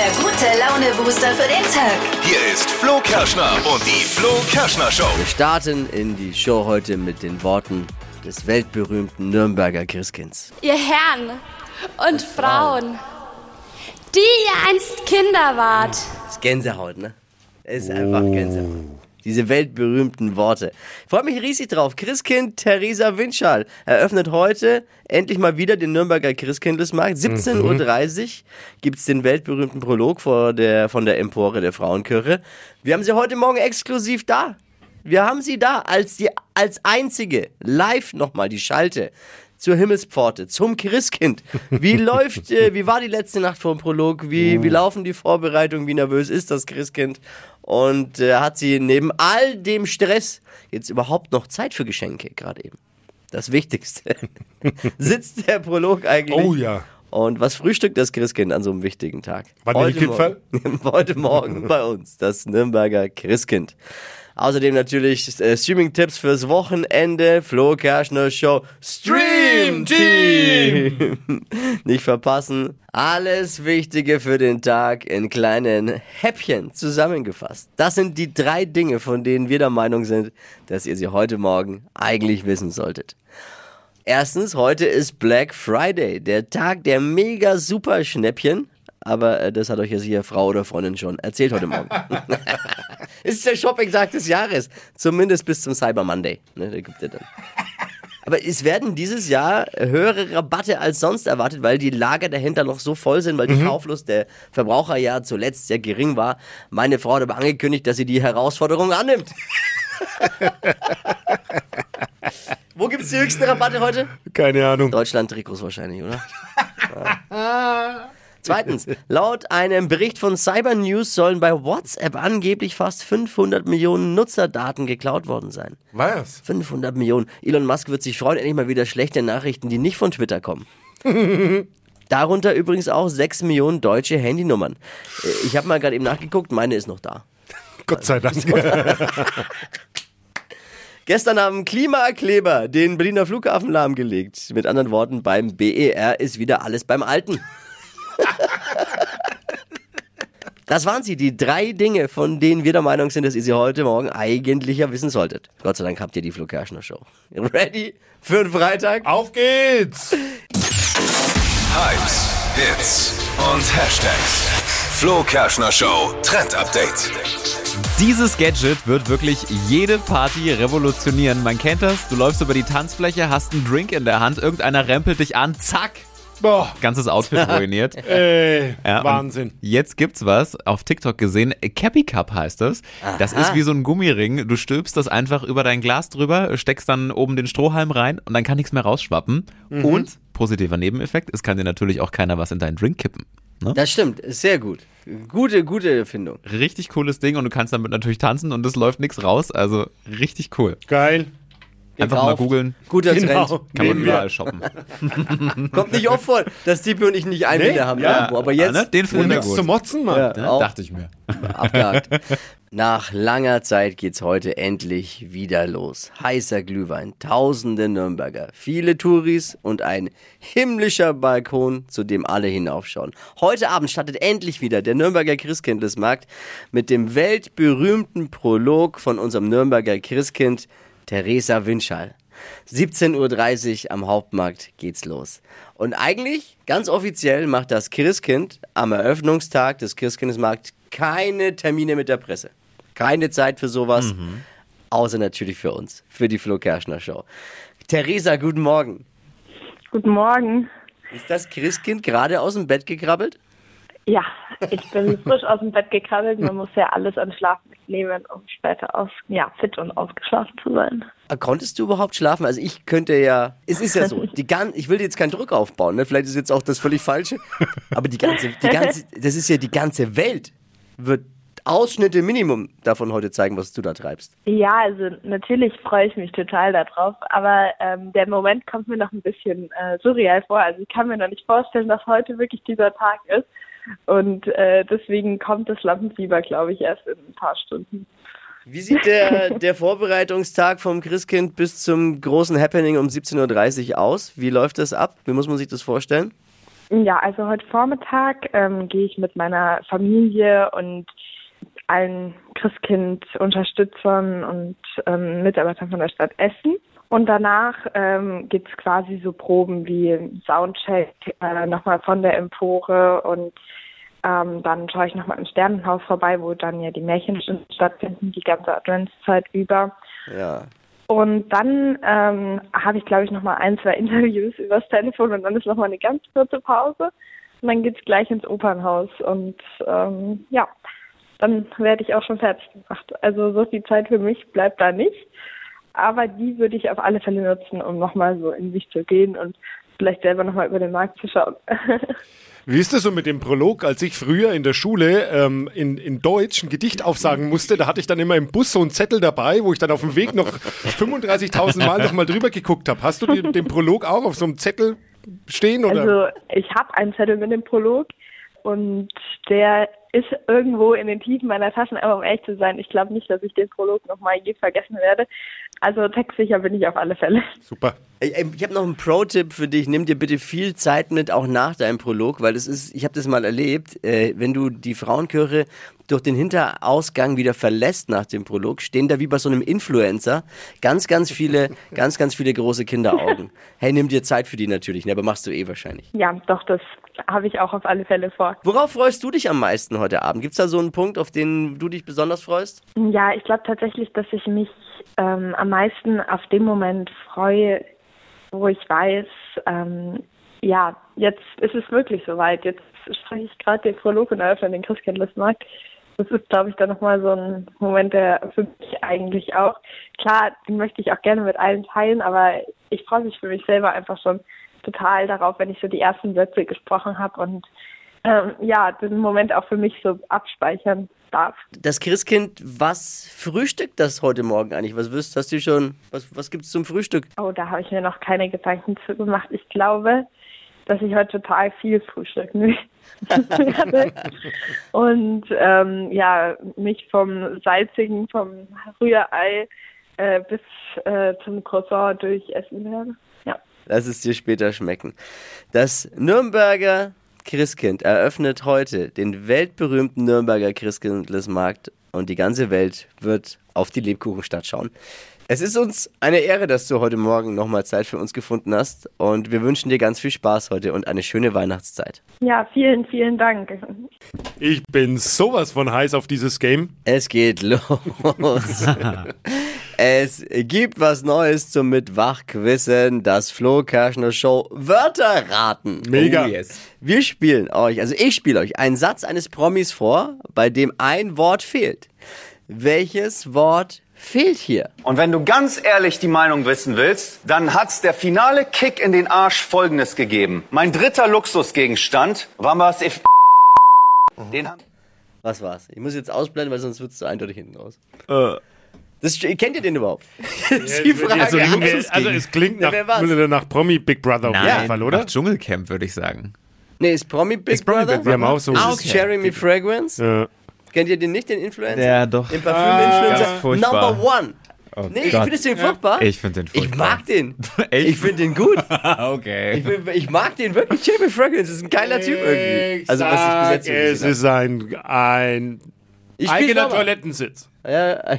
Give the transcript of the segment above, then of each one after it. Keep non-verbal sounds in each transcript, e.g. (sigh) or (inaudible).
der gute Laune-Booster für den Tag. Hier ist Flo Kerschner und die Flo Kerschner Show. Wir starten in die Show heute mit den Worten des weltberühmten Nürnberger Christkinds. Ihr Herren und Frauen, die ihr einst Kinder wart. Das ist Gänsehaut, ne? Es ist einfach Gänsehaut. Diese weltberühmten Worte. Freut mich riesig drauf. Christkind Theresa Winschall eröffnet heute endlich mal wieder den Nürnberger Christkindlesmarkt. 17.30 Uhr gibt's den weltberühmten Prolog vor der, von der Empore der Frauenkirche. Wir haben sie heute Morgen exklusiv da. Wir haben sie da als, die, als einzige live nochmal die Schalte zur Himmelspforte, zum Christkind. Wie (laughs) läuft, äh, wie war die letzte Nacht vor dem Prolog? Wie, wie laufen die Vorbereitungen? Wie nervös ist das Christkind? Und äh, hat sie neben all dem Stress jetzt überhaupt noch Zeit für Geschenke gerade eben? Das Wichtigste. (laughs) Sitzt der Prolog eigentlich? Oh ja. Und was frühstückt das Christkind an so einem wichtigen Tag? Vanillekipferl? Morgen, (laughs) heute Morgen bei uns das Nürnberger Christkind. Außerdem natürlich äh, Streaming-Tipps fürs Wochenende. Flo Kerschner Show Stream Team. (laughs) Nicht verpassen. Alles Wichtige für den Tag in kleinen Häppchen zusammengefasst. Das sind die drei Dinge, von denen wir der Meinung sind, dass ihr sie heute Morgen eigentlich wissen solltet. Erstens, heute ist Black Friday, der Tag der mega super Schnäppchen. Aber äh, das hat euch ja sicher Frau oder Freundin schon erzählt heute Morgen. (laughs) ist der Shopping-Tag des Jahres. Zumindest bis zum Cyber Monday. Ne, da gibt er dann. Aber es werden dieses Jahr höhere Rabatte als sonst erwartet, weil die Lager dahinter noch so voll sind, weil die Kauflust der Verbraucher ja zuletzt sehr gering war. Meine Frau hat aber angekündigt, dass sie die Herausforderung annimmt. (laughs) Wo gibt es die höchsten Rabatte heute? Keine Ahnung. Deutschland-Trikots wahrscheinlich, oder? Ja. (laughs) Zweitens, laut einem Bericht von Cyber News sollen bei WhatsApp angeblich fast 500 Millionen Nutzerdaten geklaut worden sein. Was? 500 Millionen. Elon Musk wird sich freuen, endlich mal wieder schlechte Nachrichten, die nicht von Twitter kommen. (laughs) Darunter übrigens auch 6 Millionen deutsche Handynummern. Äh, Ich habe mal gerade eben nachgeguckt, meine ist noch da. Gott sei Dank. (laughs) Gestern haben Klimakleber den Berliner Flughafen lahmgelegt. Mit anderen Worten, beim BER ist wieder alles beim Alten. Das waren sie, die drei Dinge, von denen wir der Meinung sind, dass ihr sie heute Morgen eigentlich ja wissen solltet. Gott sei Dank habt ihr die Flo Kerschner Show. Ready für den Freitag? Auf geht's! Hypes, Hits und Hashtags. Flo Kerschner Show Trend Update. Dieses Gadget wird wirklich jede Party revolutionieren. Man kennt das, du läufst über die Tanzfläche, hast einen Drink in der Hand, irgendeiner rempelt dich an, zack, Boah, ganzes Outfit (laughs) ruiniert. ey, Ja, Wahnsinn. Jetzt gibt's was, auf TikTok gesehen, Cappy Cup heißt das. Das ist wie so ein Gummiring. Du stülpst das einfach über dein Glas drüber, steckst dann oben den Strohhalm rein und dann kann nichts mehr rausschwappen. Und, positiver Nebeneffekt, es kann dir natürlich auch keiner was in deinen Drink kippen. Ne? Das stimmt, sehr gut. Gute, gute Erfindung. Richtig cooles Ding und du kannst damit natürlich tanzen und es läuft nichts raus. Also richtig cool. Geil. Einfach mal Gekauft. googeln. Guter Genau. Trend. Kann man überall shoppen. (laughs) Kommt nicht oft vor, dass Tipi und ich nicht einen Nee, haben ja. irgendwo. Aber jetzt ne? Den finden wir nichts gut. zu motzen, Mann. Ja. Ne? Auch. Dachte ich mir. abgehakt. (laughs) Nach langer Zeit geht's heute endlich wieder los. Heißer Glühwein, tausende Nürnberger, viele Touris und ein himmlischer Balkon, zu dem alle hinaufschauen. Heute Abend startet endlich wieder der Nürnberger Christkindlesmarkt mit dem weltberühmten Prolog von unserem Nürnberger Christkind Theresa Winschall. 17.30 Uhr am Hauptmarkt geht's los. Und eigentlich, ganz offiziell, macht das Christkind am Eröffnungstag des Christkindesmarkts keine Termine mit der Presse. Keine Zeit für sowas. Außer natürlich für uns, für die Flo Kerschner Show. Theresa, guten Morgen. Guten Morgen. Ist das Christkind gerade aus dem Bett gekrabbelt? Ja, ich bin (laughs) frisch aus dem Bett gekrabbelt. Man muss ja alles an Schlaf mitnehmen, um später aus, ja, fit und ausgeschlafen zu sein. Ah, Konntest du überhaupt schlafen? Also ich könnte ja, es ist ja so, (laughs) die gan ich will jetzt keinen Druck aufbauen, ne? vielleicht ist jetzt auch das völlig falsche, aber die ganze, die ganze, das ist ja die ganze Welt, wird Ausschnitte Minimum davon heute zeigen, was du da treibst. Ja, also natürlich freue ich mich total darauf, aber ähm, der Moment kommt mir noch ein bisschen äh, surreal vor. Also ich kann mir noch nicht vorstellen, dass heute wirklich dieser Tag ist. Und äh, deswegen kommt das Lampenfieber, glaube ich, erst in ein paar Stunden. Wie sieht der, (laughs) der Vorbereitungstag vom Christkind bis zum großen Happening um 17.30 Uhr aus? Wie läuft das ab? Wie muss man sich das vorstellen? Ja, also heute Vormittag ähm, gehe ich mit meiner Familie und allen Christkind-Unterstützern und ähm, Mitarbeitern von der Stadt Essen. Und danach ähm, gibt's quasi so Proben wie Soundcheck äh, nochmal von der Empore und ähm, dann schaue ich nochmal im Sternenhaus vorbei, wo dann ja die Märchen stattfinden, die ganze Adventszeit über. Ja. Und dann ähm, habe ich, glaube ich, nochmal ein, zwei Interviews übers Telefon und dann ist nochmal eine ganz kurze Pause. Und dann geht's gleich ins Opernhaus. Und ähm, ja, dann werde ich auch schon fertig gemacht. Also so viel Zeit für mich bleibt da nicht. Aber die würde ich auf alle Fälle nutzen, um nochmal so in sich zu gehen und vielleicht selber nochmal über den Markt zu schauen. (laughs) Wie ist das so mit dem Prolog? Als ich früher in der Schule ähm, in, in Deutsch ein Gedicht aufsagen musste, da hatte ich dann immer im Bus so einen Zettel dabei, wo ich dann auf dem Weg noch 35.000 Mal nochmal drüber geguckt habe. Hast du den, den Prolog auch auf so einem Zettel stehen? Oder? Also ich habe einen Zettel mit dem Prolog und der ist irgendwo in den Tiefen meiner Taschen, aber um ehrlich zu sein, ich glaube nicht, dass ich den Prolog nochmal je vergessen werde. Also textsicher bin ich auf alle Fälle. Super. Ich, ich habe noch einen Pro-Tipp für dich. Nimm dir bitte viel Zeit mit, auch nach deinem Prolog, weil das ist, ich habe das mal erlebt, äh, wenn du die Frauenchöre durch den Hinterausgang wieder verlässt nach dem Prolog, stehen da wie bei so einem Influencer ganz, ganz viele, (laughs) ganz, ganz viele große Kinderaugen. Hey, nimm dir Zeit für die natürlich, ne, aber machst du eh wahrscheinlich. Ja, doch, das habe ich auch auf alle Fälle vor. Worauf freust du dich am meisten heute Abend? Gibt es da so einen Punkt, auf den du dich besonders freust? Ja, ich glaube tatsächlich, dass ich mich ähm, am meisten auf den Moment freue, wo ich weiß, ähm, ja, jetzt ist es wirklich soweit. Jetzt spreche ich gerade den Prolog und eröffne den Christkindlesmarkt. Das ist, glaube ich, dann nochmal so ein Moment, der für mich eigentlich auch, klar, den möchte ich auch gerne mit allen teilen, aber ich freue mich für mich selber einfach schon total darauf, wenn ich so die ersten Sätze gesprochen habe und ähm, ja, den Moment auch für mich so abspeichern darf. Das Christkind, was frühstückt das heute Morgen eigentlich? Was wirst hast du schon, was, was gibt es zum Frühstück? Oh, da habe ich mir noch keine Gedanken zu gemacht. Ich glaube, dass ich heute total viel frühstücken (laughs) werde. Und ähm, ja, mich vom salzigen, vom Rührei äh, bis äh, zum Croissant durchessen werde. Ja. Lass es dir später schmecken. Das Nürnberger Christkind eröffnet heute den weltberühmten Nürnberger Christkindlesmarkt und die ganze Welt wird auf die Lebkuchenstadt schauen. Es ist uns eine Ehre, dass du heute Morgen nochmal Zeit für uns gefunden hast und wir wünschen dir ganz viel Spaß heute und eine schöne Weihnachtszeit. Ja, vielen, vielen Dank. Ich bin sowas von heiß auf dieses Game. Es geht (laughs) los. es gibt was Neues zum Mitwachquissen, das Flo Kerschner Show Wörter raten. Mega. Oh, yes. Wir spielen euch, also ich spiele euch einen Satz eines Promis vor, bei dem ein Wort fehlt. Welches Wort fehlt hier? Und wenn du ganz ehrlich die Meinung wissen willst, dann hat's der finale Kick in den Arsch folgendes gegeben. Mein dritter Luxusgegenstand war was if den haben Was war's? Ich muss jetzt ausblenden, weil sonst wird's zu eindeutig hinten raus. Äh. Das, kennt ihr den überhaupt? (laughs) die Frage. Also, also es klingt nach, war's? nach Promi Big Brother auf jeden Nein, Fall, oder? nach Dschungelcamp würde ich sagen. nee, ist Promi Big Ist Promi Brother? Big Wir haben auch so. Ah, okay. Jeremy Fragrance? Ja. Kennt ihr den nicht, den Influencer? Ja, doch. Den Parfüm-Influencer? furchtbar. Number one. Oh Nee, ich Gott. findest du den furchtbar? Ich finde den Ich furchtbar. mag den. (laughs) Echt? Ich finde den gut. (laughs) okay. Ich, find- ich mag den wirklich. Jeremy Fragrance ist ein geiler Typ irgendwie. Also, was ich bis jetzt so es ist ein, ein. Ich eigener. Toilettensitz. Ja,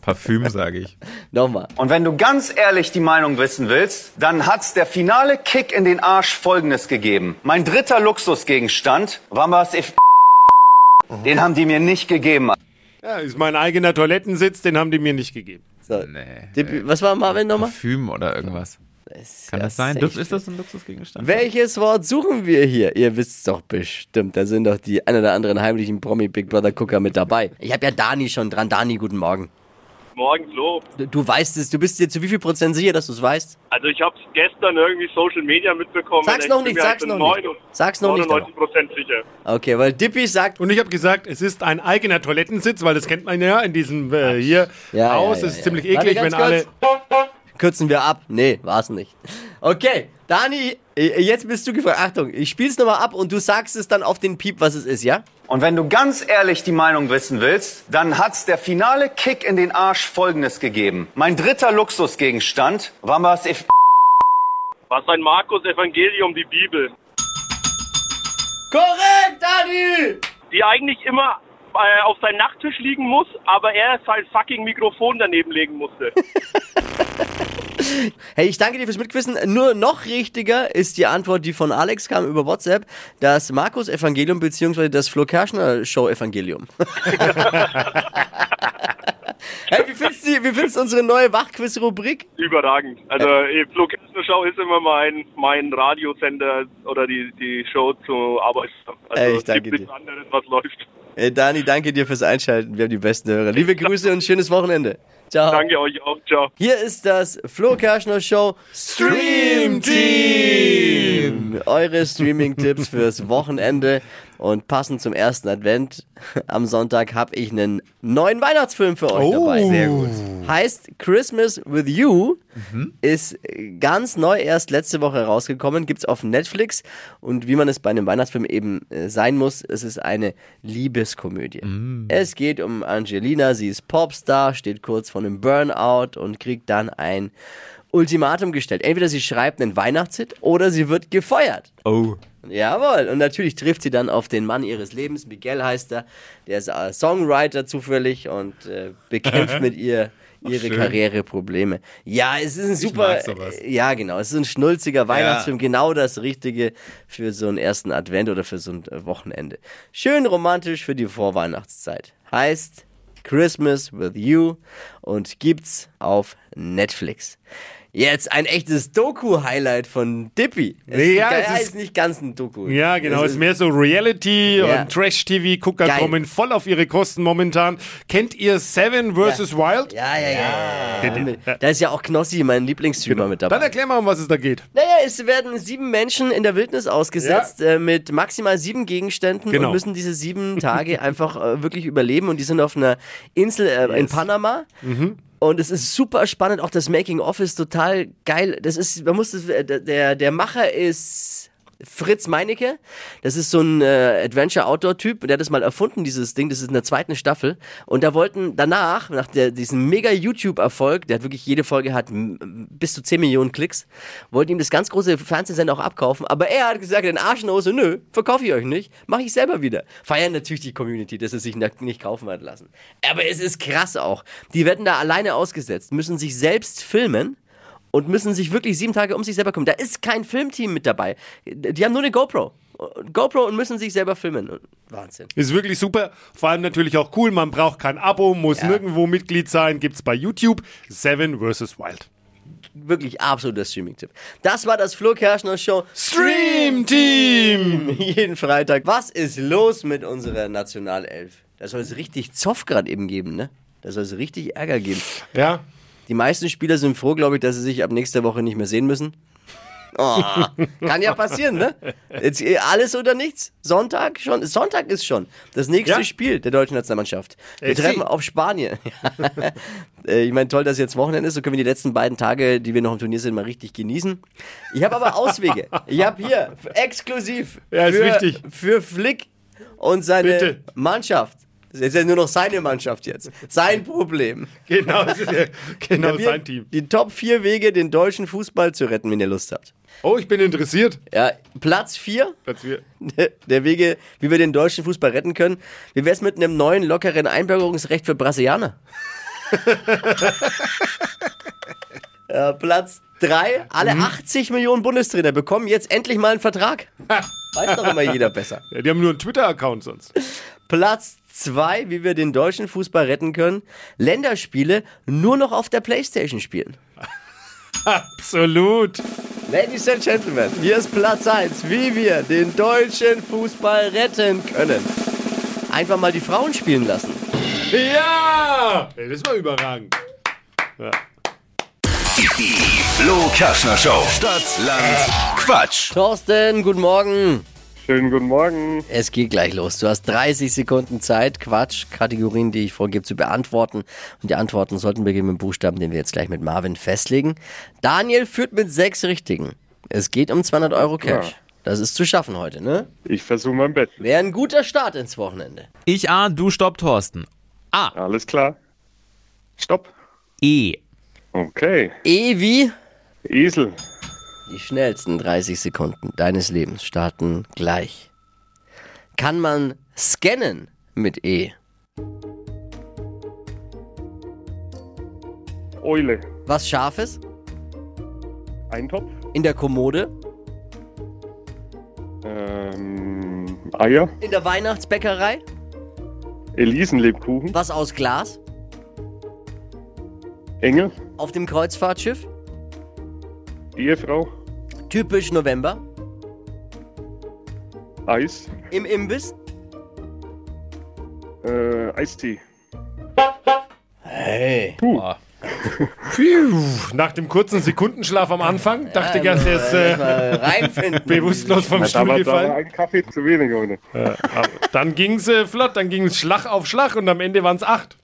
Parfüm, sage ich. nochmal. Und wenn du ganz ehrlich die Meinung wissen willst, dann hat's der finale Kick in den Arsch folgendes gegeben. Mein dritter Luxusgegenstand war was if den haben die mir nicht gegeben. Ja, ist mein eigener Toilettensitz, den haben die mir nicht gegeben. So. Nee. Dippi- Was war Marvin nochmal? Parfüm oder irgendwas. Kann Ja, das sein? safe. Dürf, ist das ein Luxusgegenstand? Welches Wort suchen wir hier? Ihr wisst's doch bestimmt. Da sind doch die ein oder anderen heimlichen Promi Big Brother Gucker mit dabei. Ich habe ja Dani schon dran. Dani, guten Morgen. Morgen, Flo. Du, du weißt es, du bist dir zu wie viel Prozent sicher, dass du es weißt? Also ich habe es gestern irgendwie Social Media mitbekommen. Sag's noch nicht, mir sag's halt noch nicht. 9 Sag's noch nicht, 99 Prozent sicher. Okay, weil Dippy sagt, Und ich habe gesagt, es ist ein eigener Toilettensitz, weil das kennt man ja in diesem äh, hier Ja, Haus. ja, ja, es ist ja. ziemlich eklig, wenn alle. kürzen wir ab. Nee, war's nicht. Okay, Dani, äh, jetzt bist du gefragt. Achtung, ich spiel's nochmal ab und du sagst es dann auf den Piep, was es ist, ja? Und wenn du ganz ehrlich die Meinung wissen willst, dann hat's der finale Kick in den Arsch folgendes gegeben. Mein dritter Luxusgegenstand war was if Was ein Markus Evangelium, die Bibel. Korrekt, Dani! Die eigentlich immer äh, auf seinem Nachttisch liegen muss, aber er sein fucking Mikrofon daneben legen musste. (laughs) Hey, ich danke dir fürs Mitquissen. Nur noch richtiger ist die Antwort, die von Alex kam über WhatsApp, das Markus-Evangelium bzw. das Flo Kerschner-Show-Evangelium. (laughs) hey, wie findest, du, wie findest du unsere neue Wachquiz-Rubrik? Überragend. Also äh, Flo Kerschner Show ist immer mein, mein Radiosender oder die, die Show zur Arbeit. Also Ey, ich danke gibt nichts dir. anderes, was läuft. Hey, Dani, danke dir fürs Einschalten. Wir haben die besten Hörer. Liebe (laughs) Grüße und schönes Wochenende. Ciao. Danke euch auch. Ciao. Hier ist das Flo Kerschner Show Stream Team. Eure Streaming-Tipps fürs Wochenende. Und passend zum ersten Advent am Sonntag habe ich einen neuen Weihnachtsfilm für euch dabei. Sehr gut. Heißt Christmas with You. Ist ganz neu erst letzte Woche rausgekommen. Gibt's auf Netflix. Und wie man es bei einem Weihnachtsfilm eben äh, sein muss, es ist eine Liebeskomödie. Es geht um Angelina. Sie ist Popstar, steht kurz vor einem Burnout und kriegt dann ein Ultimatum gestellt. Entweder sie schreibt einen Weihnachtshit oder sie wird gefeuert. Oh. Jawohl, und natürlich trifft sie dann auf den Mann ihres Lebens, Miguel heißt er, der ist äh, Songwriter zufällig und äh, bekämpft (laughs) mit ihr ihre Karriereprobleme. Ja, es ist ein super, ja genau, es ist ein schnulziger Weihnachtsfilm, genau das Richtige für so einen ersten Advent oder für so ein äh, Wochenende. Schön romantisch für die Vorweihnachtszeit. Heißt Christmas with You und gibt's auf Netflix. Jetzt ein echtes Doku-Highlight von Dippy. Es Ja, ist, es ist, ist- nicht ganz ein Doku. Ja, genau. Es ist mehr so Reality Ja. und Trash-TV-Gucker kommen voll auf ihre Kosten momentan. Kennt ihr Seven vs. Wild? Ja, ja, ja. Ja. Da ist ja auch Knossi, mein Lieblingsstreamer, mit Dann dabei. erklär mal, um was es da geht. Naja, es werden sieben Menschen in der Wildnis ausgesetzt äh, mit maximal sieben Gegenständen Genau. und müssen diese sieben Tage (laughs) einfach äh, wirklich überleben. Und die sind auf einer Insel äh, in Panama. Mhm. Und es ist super spannend, auch das Making-of ist total geil. Das ist, man muss das, der, der Macher ist Fritz Meinecke. Das ist so ein äh, Adventure-Outdoor-Typ, der hat das mal erfunden, dieses Ding. Das ist in der zweiten Staffel. Und da wollten danach, nach der, diesem mega YouTube-Erfolg, der hat wirklich jede Folge hat bis zu 10 Millionen Klicks, wollten ihm das ganz große Fernsehsender auch abkaufen. Aber er hat gesagt, den Arsch in Hose, nö, verkaufe ich euch nicht, mache ich selber wieder. Feiern natürlich die Community, dass es sich nicht kaufen hat lassen. Aber es ist krass auch. Die werden da alleine ausgesetzt, müssen sich selbst filmen und müssen sich wirklich sieben Tage um sich selber kümmern. Da ist kein Filmteam mit dabei. Die haben nur eine GoPro. GoPro und müssen sich selber filmen. Wahnsinn. Ist wirklich super. Vor allem natürlich auch cool. Man braucht kein Abo, muss nirgendwo Mitglied sein. Gibt's bei YouTube. Seven vs. Wild. Wirklich absoluter Streaming-Tipp. Das war das Flo Kerschner Show. Stream Team! (laughs) Jeden Freitag. Was ist los mit unserer Nationalelf? Da soll es richtig Zoff gerade eben geben, ne? Da soll es richtig Ärger geben. Ja. Die meisten Spieler sind froh, glaube ich, dass sie sich ab nächster Woche nicht mehr sehen müssen. Oh, kann ja passieren, ne? Jetzt eh, alles oder nichts. Sonntag schon. Sonntag ist schon das nächste Ja. Spiel der deutschen Nationalmannschaft. Wir FC. treffen auf Spanien. (laughs) Äh, ich meine, toll, dass jetzt Wochenende ist. So können wir die letzten beiden Tage, die wir noch im Turnier sind, mal richtig genießen. Ich habe aber Auswege. Ich habe hier (laughs) exklusiv Ja, für, für Flick und seine Bitte. Mannschaft. Das ist ja nur noch seine Mannschaft jetzt. Sein Problem. (laughs) Genau, das ist ja genau sein Team. Die Top 4 Wege, den deutschen Fußball zu retten, wenn ihr Lust habt. Oh, ich bin interessiert. Ja, Platz 4 Platz vier. der Wege, wie wir den deutschen Fußball retten können. Wie wär's mit einem neuen, lockeren Einbürgerungsrecht für Brasilianer? ja, (laughs) Platz 3. Alle Mhm. 80 Millionen Bundestrainer bekommen jetzt endlich mal einen Vertrag. Weiß doch immer jeder besser. Ja, die haben nur einen Twitter-Account sonst. Platz 2, wie wir den deutschen Fußball retten können. Länderspiele nur noch auf der Playstation spielen. (laughs) Absolut. Ladies and Gentlemen, hier ist Platz 1, wie wir den deutschen Fußball retten können. Einfach mal die Frauen spielen lassen. Ja! Ey, das war überragend. Flo Kerschner Show. Stadt, Land, Quatsch. Thorsten, guten Morgen. Schönen guten Morgen. Es geht gleich los. Du hast 30 Sekunden Zeit, Quatsch, Kategorien, die ich vorgebe, zu beantworten. Und die Antworten sollten beginnen mit dem Buchstaben, den wir jetzt gleich mit Marvin festlegen. Daniel führt mit sechs Richtigen. Es geht um 200 Euro Cash. Das ist zu schaffen heute, ne? Ich versuche mein Bett. Wäre ein guter Start ins Wochenende. Ich A, du Stopp, Thorsten. Alles klar. Stopp. E. Okay. E wie? Esel. Die schnellsten 30 Sekunden deines Lebens starten gleich. kann man scannen mit E? Eule. Was Scharfes? Eintopf. In der Kommode? Ähm, Eier. In der Weihnachtsbäckerei? Elisenlebkuchen. Was aus Glas? Engel. Auf dem Kreuzfahrtschiff? Ehefrau. Typisch November? Eis. Im Imbiss? Äh, Eistee. Hey. Pfiuh. (laughs) Nach dem kurzen Sekundenschlaf am Anfang dachte ich erst, er ist äh, Mal reinfinden. (laughs) bewusstlos vom Da Stuhl war, da war gefallen. ein Kaffee zu wenig heute. Aber dann ging's äh, flott, dann ging's Schlag auf Schlag und am Ende waren's acht.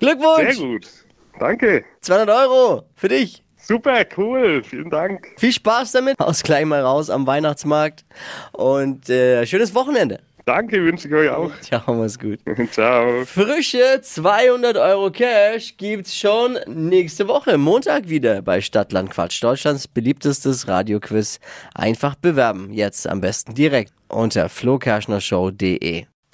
Sehr Glückwunsch! gut. Danke. 200 Euro für dich. Super, cool. Vielen Dank. Viel Spaß damit. Haus gleich mal raus am Weihnachtsmarkt. Und äh, schönes Wochenende. Danke, wünsche ich euch auch. (laughs) Ciao, mach's gut. (laughs) Ciao. Frische 200 Euro Cash gibt's schon nächste Woche, Montag wieder bei Stadtland Quatsch. Deutschlands beliebtestes Radioquiz. Einfach bewerben. Jetzt am besten direkt unter flokerschnershow.de.